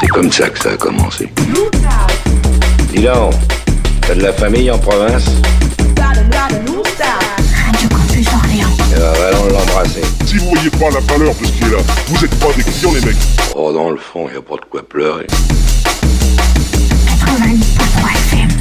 C'est comme ça que ça a commencé. Dis donc, t'as de la famille en province? Radio Campus Orléans. Eh ben, allons l'embrasser. Si vous voyez pas la valeur de ce qui est là, vous êtes pas des clients les mecs. Oh, dans le fond, y a pas de quoi pleurer. 90.3 FM.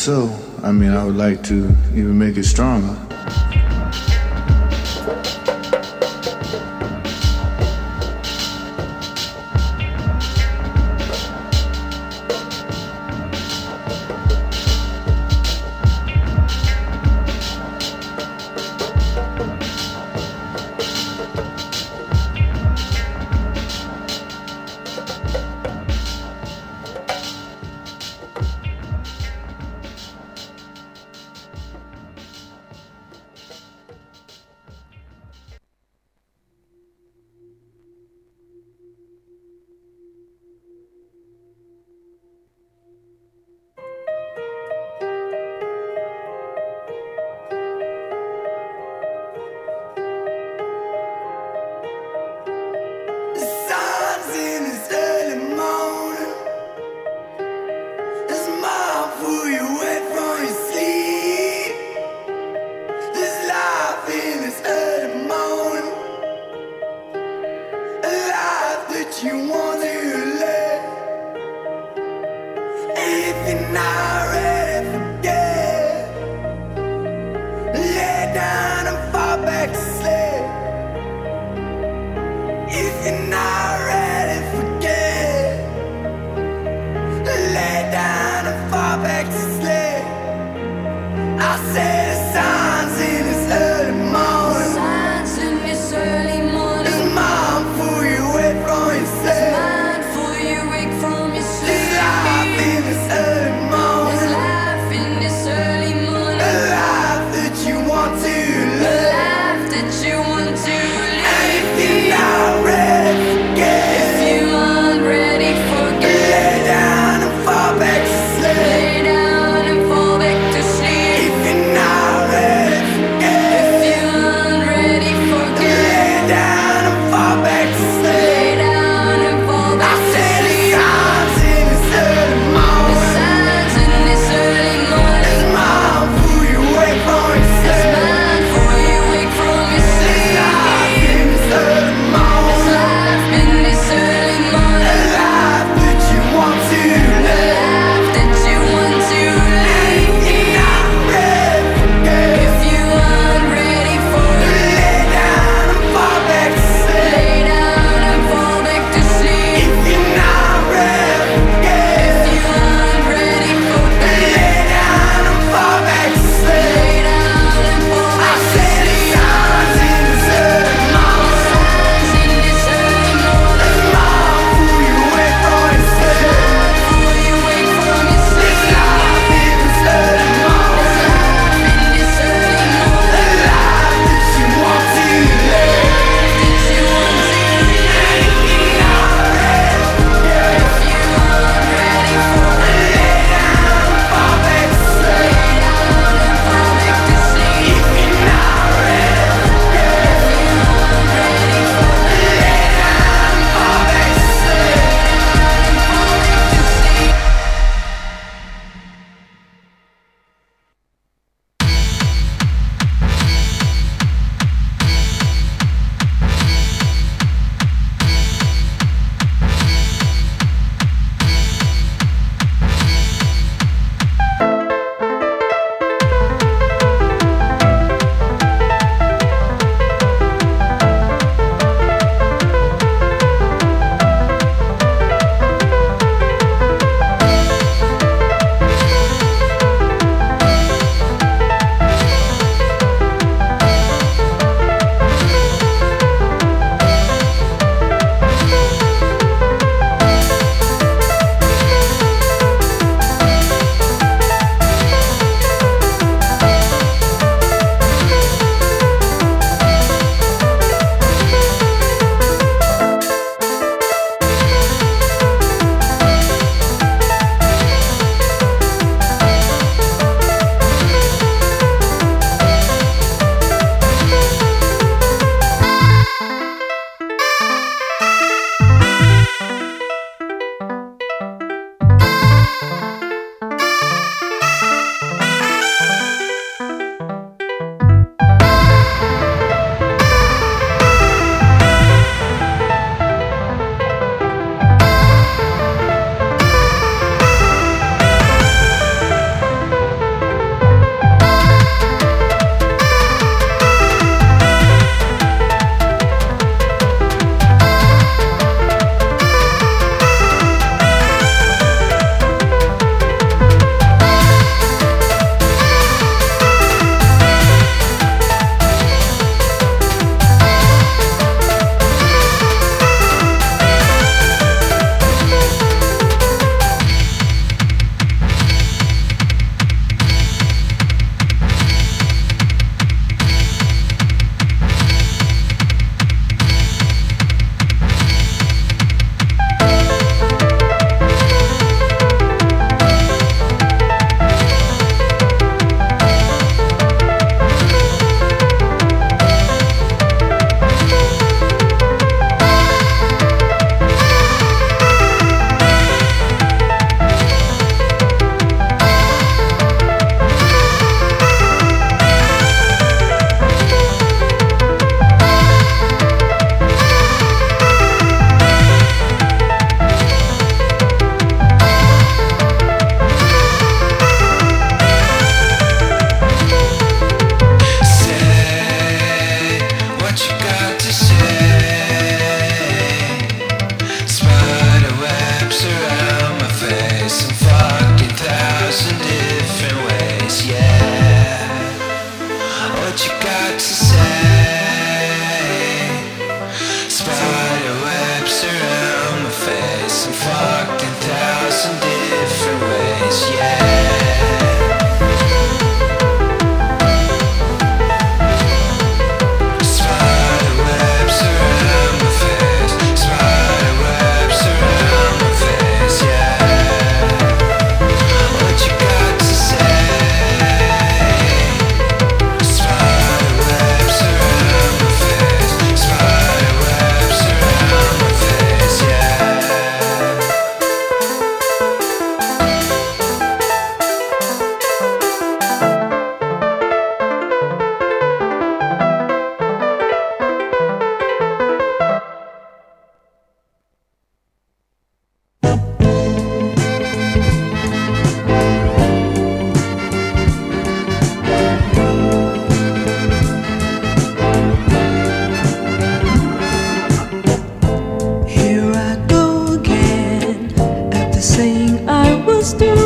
So. I mean, I would like to make still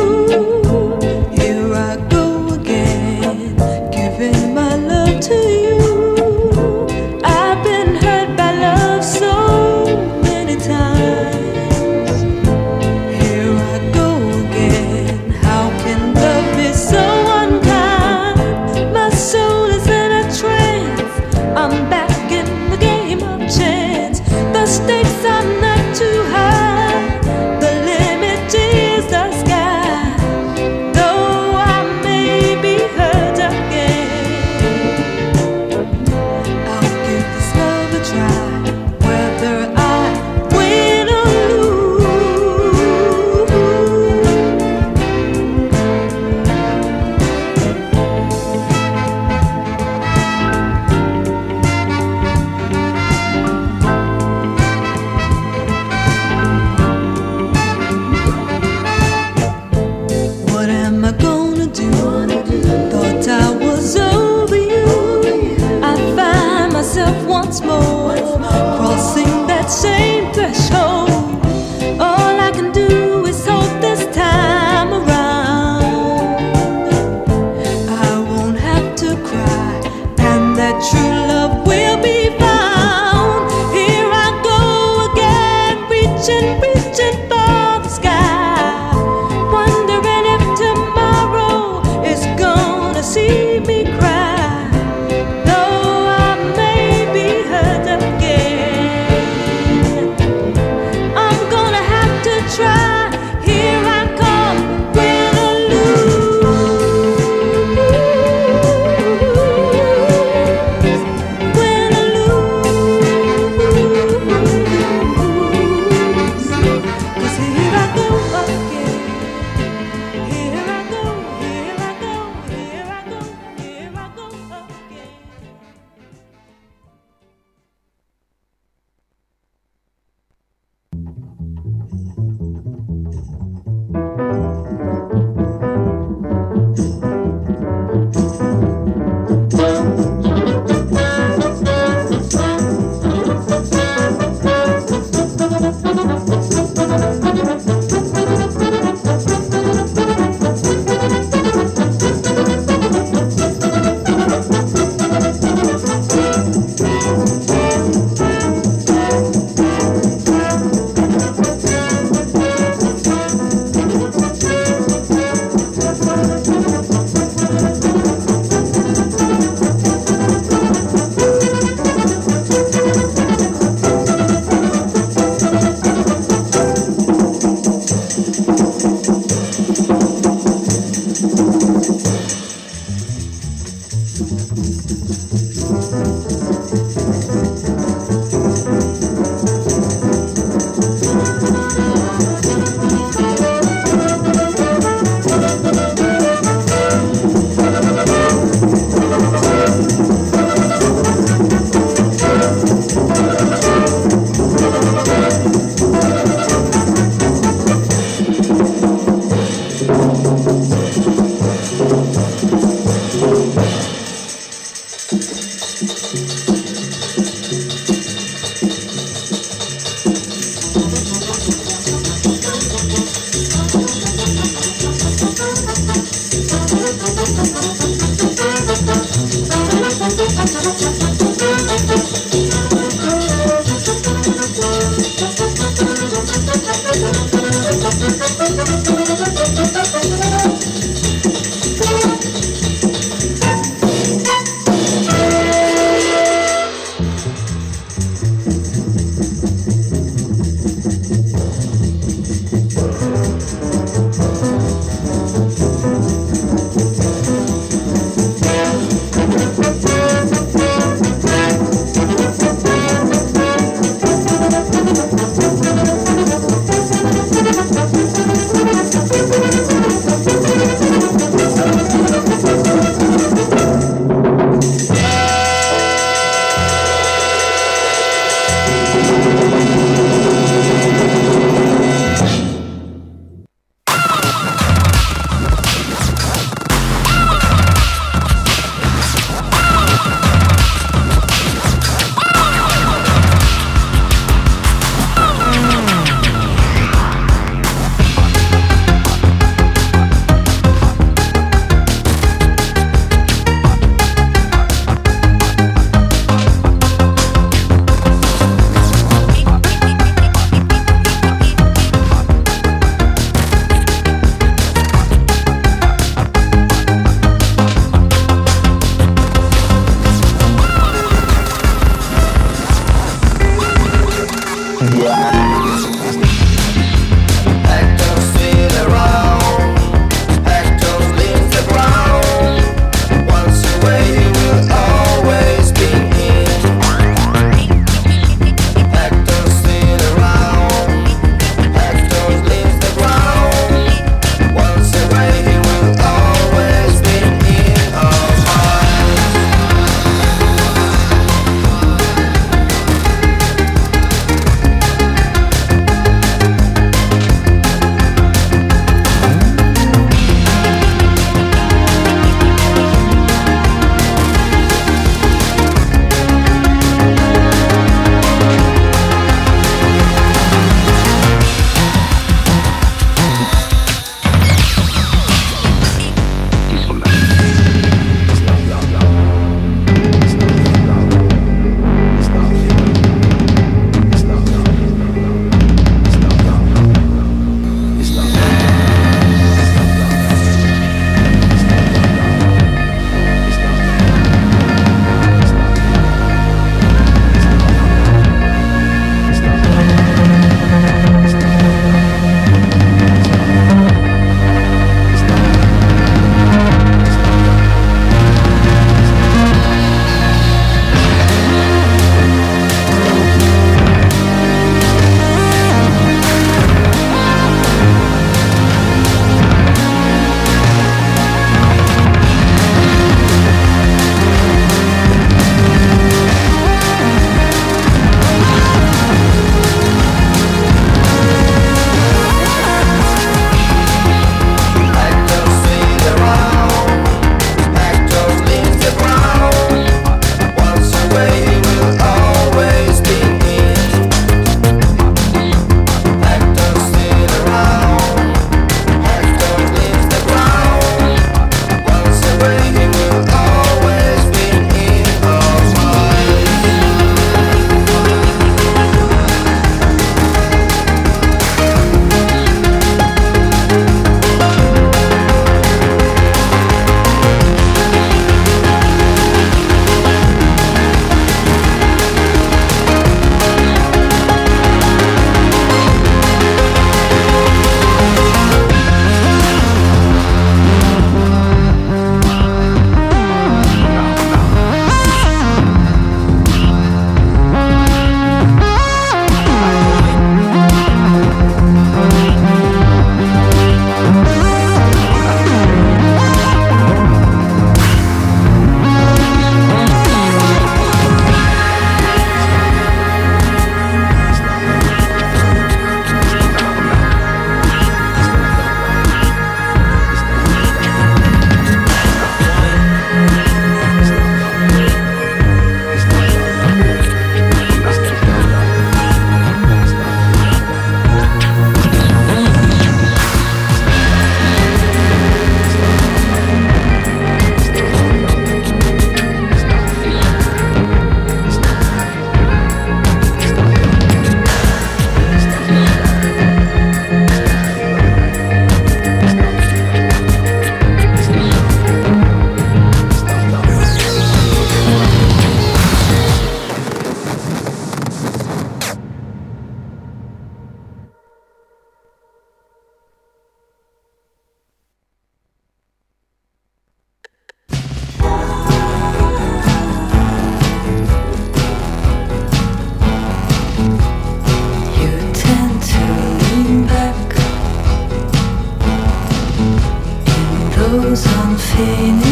routine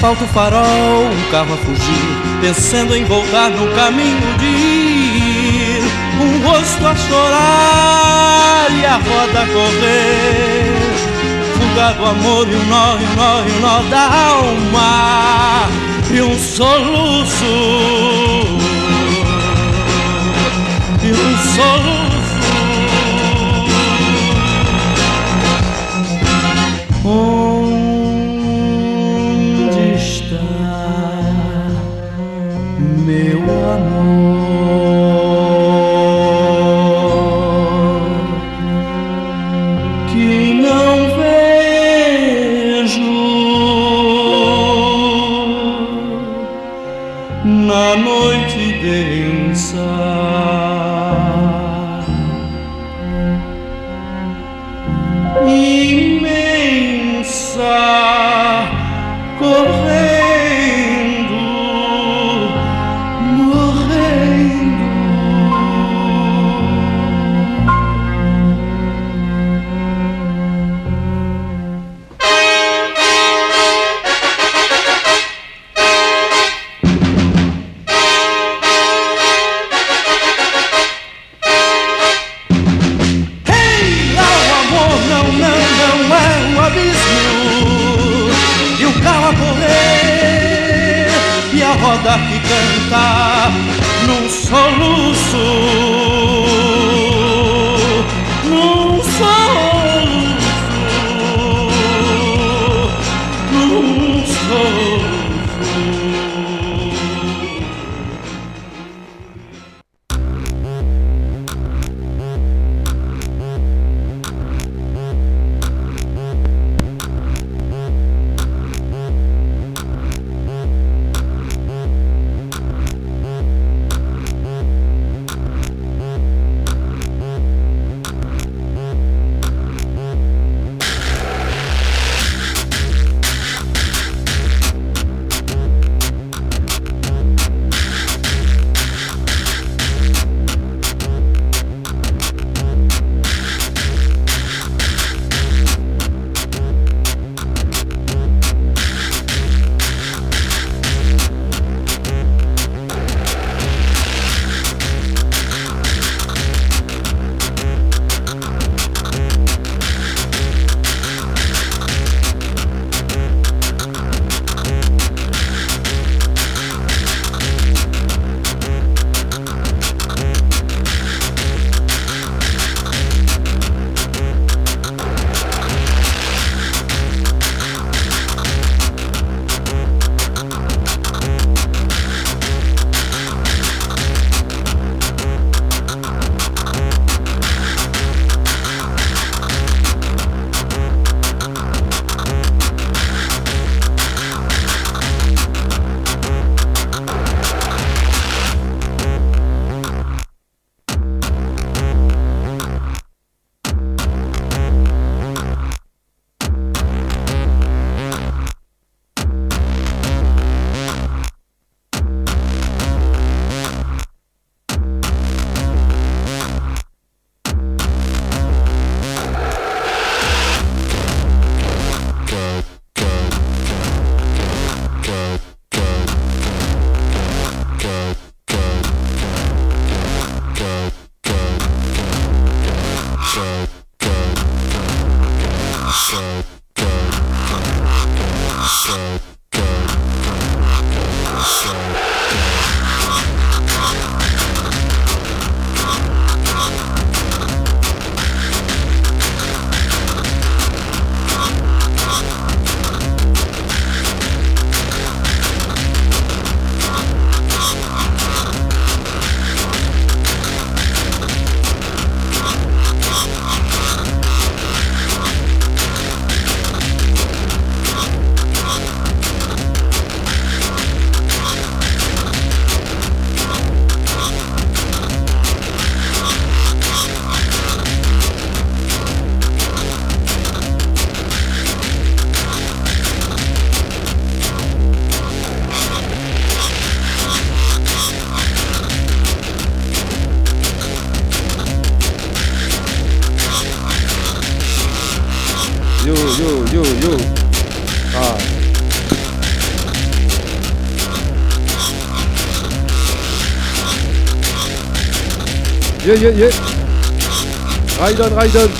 Asfalto, farol, um carro a fugir, pensando em voltar no caminho de ir. Um rosto a chorar e a roda a correr. Fuga do amor e um nó, e um nó, e um nó da alma. E um soluço. E um soluço. Soluço. Yeah, yeah, yeah. Ride on,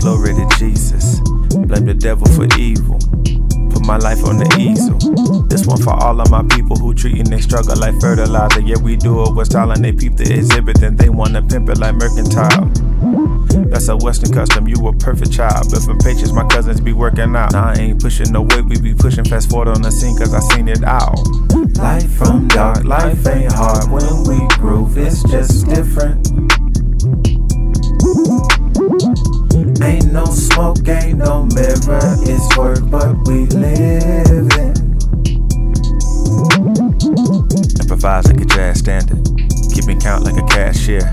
glory to Jesus. Blame the devil for evil put my life on the easel. This one for all of my people who treating their struggle like fertilizer. Yeah, we do it with style and they peep the exhibit, then they wanna pimp it like mercantile. That's a Western custom, you a perfect child. But from patience, my cousins be working out. Nah, I ain't pushing no weight, we be pushing fast forward on the scene, cause I seen it out. Life from dark, life ain't hard when we groove, it's just different. Ain't no smoke, ain't no mirror. It's work, but we live. Improvise like a jazz standard. Keeping count like a cashier.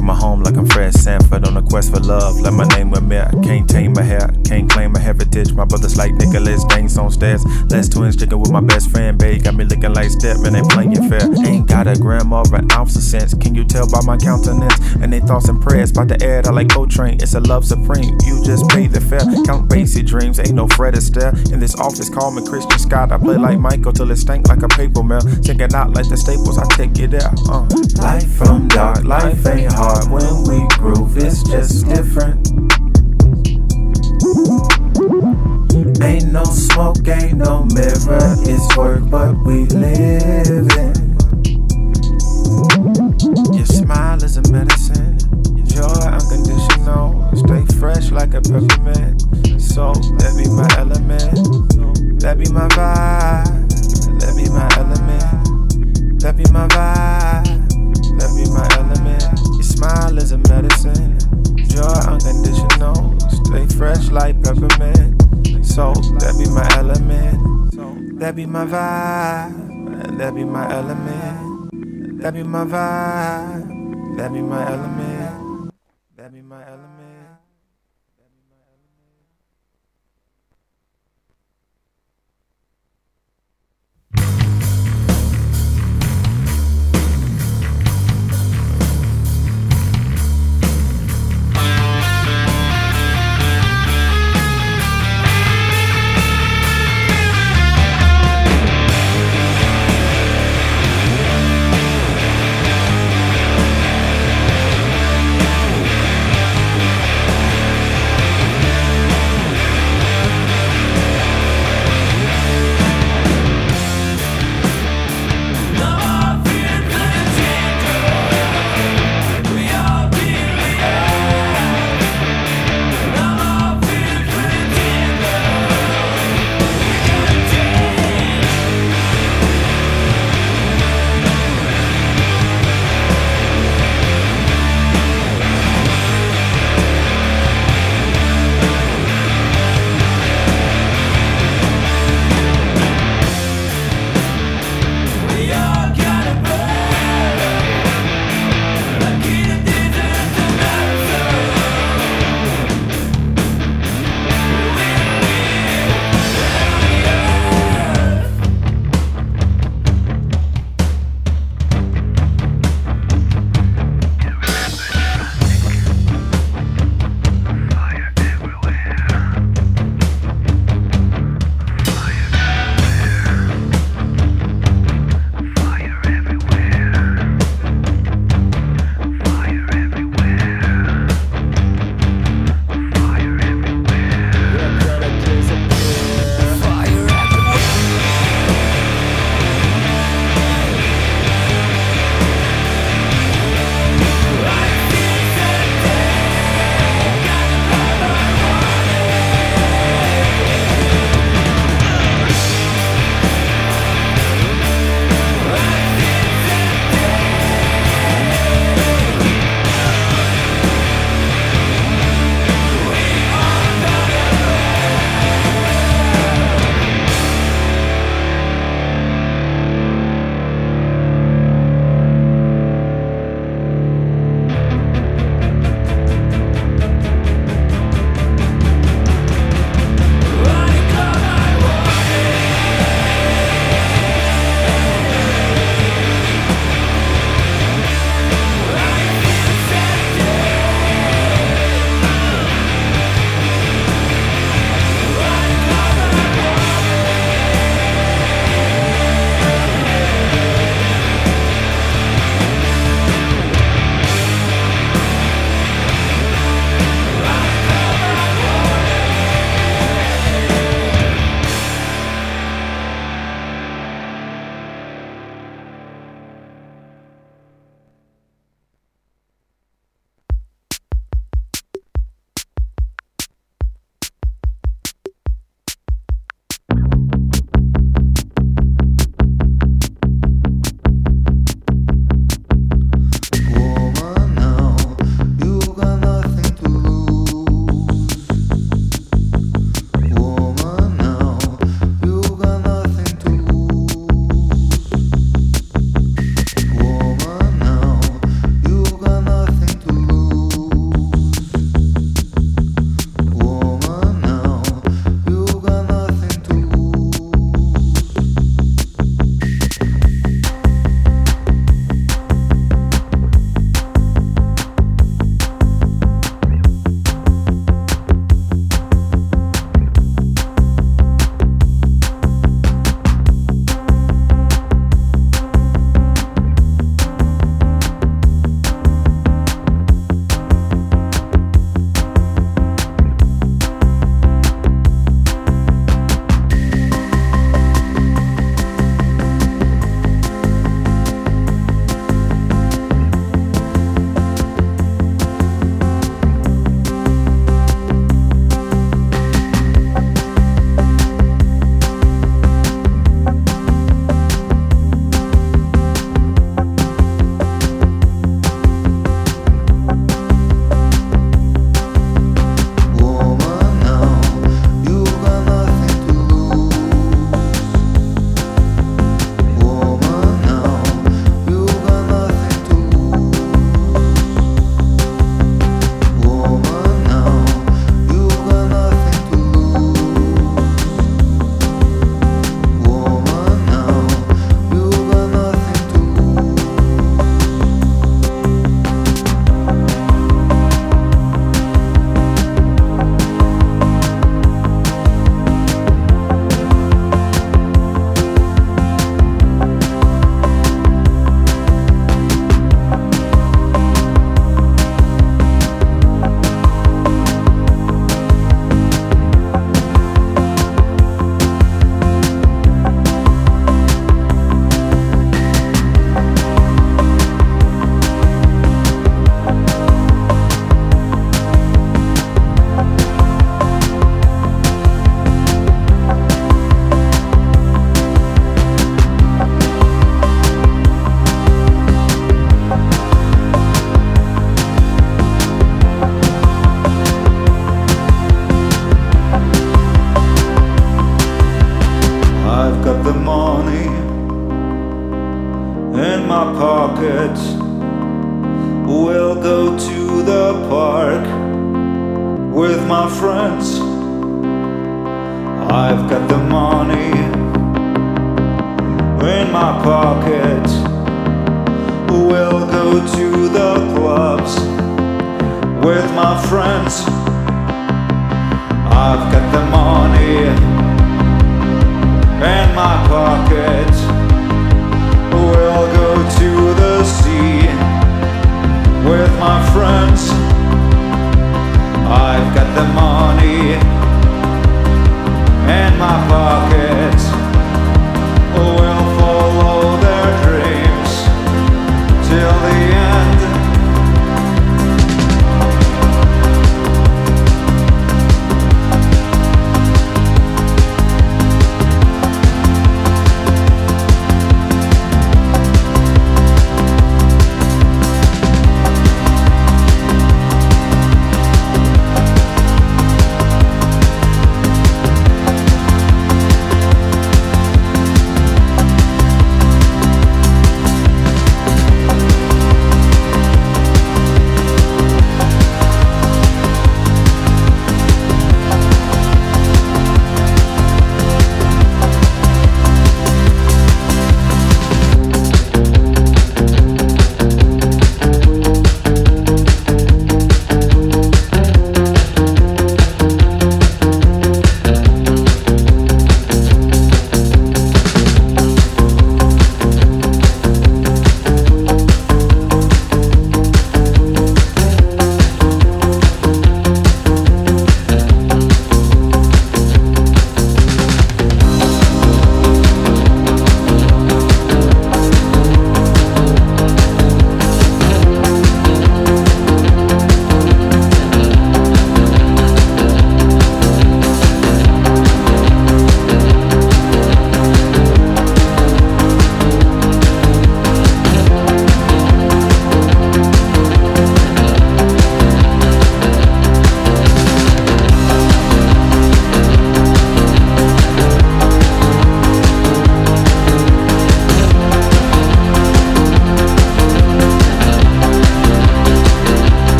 Coming home like I'm Fred Sanford on a quest for love. Let my name me. I can't tame my hair, can't claim my heritage. My brothers like Nicholas Danes on stairs. Less twins drinking with my best friend, babe. Got me looking like Stepman, ain't playing fair. Ain't got a gram or an ounce of sense. Can you tell by my countenance? And they thoughts and prayers. About to add, I like Coltrane. It's a love supreme. You just pay the fare. Count Basie's dreams, ain't no Fred Astaire. In this office, call me Christian Scott. I play like Michael till it stank like a paper mill. Check it out like the staples, I take you there. Uh. Life from dark, life ain't hard hard when we groove, it's just different. Ain't no smoke, ain't no mirror, it's work, but we live in. Your smile is a medicine, your joy unconditional. Stay fresh like a peppermint. So that be my element, that be my vibe, that be my element, that be my vibe, that be my element Your smile is a medicine. Joy unconditional. Stay fresh like peppermint. So that be my element. That be my vibe. That be my element. That be my vibe. That be my element. That be my element.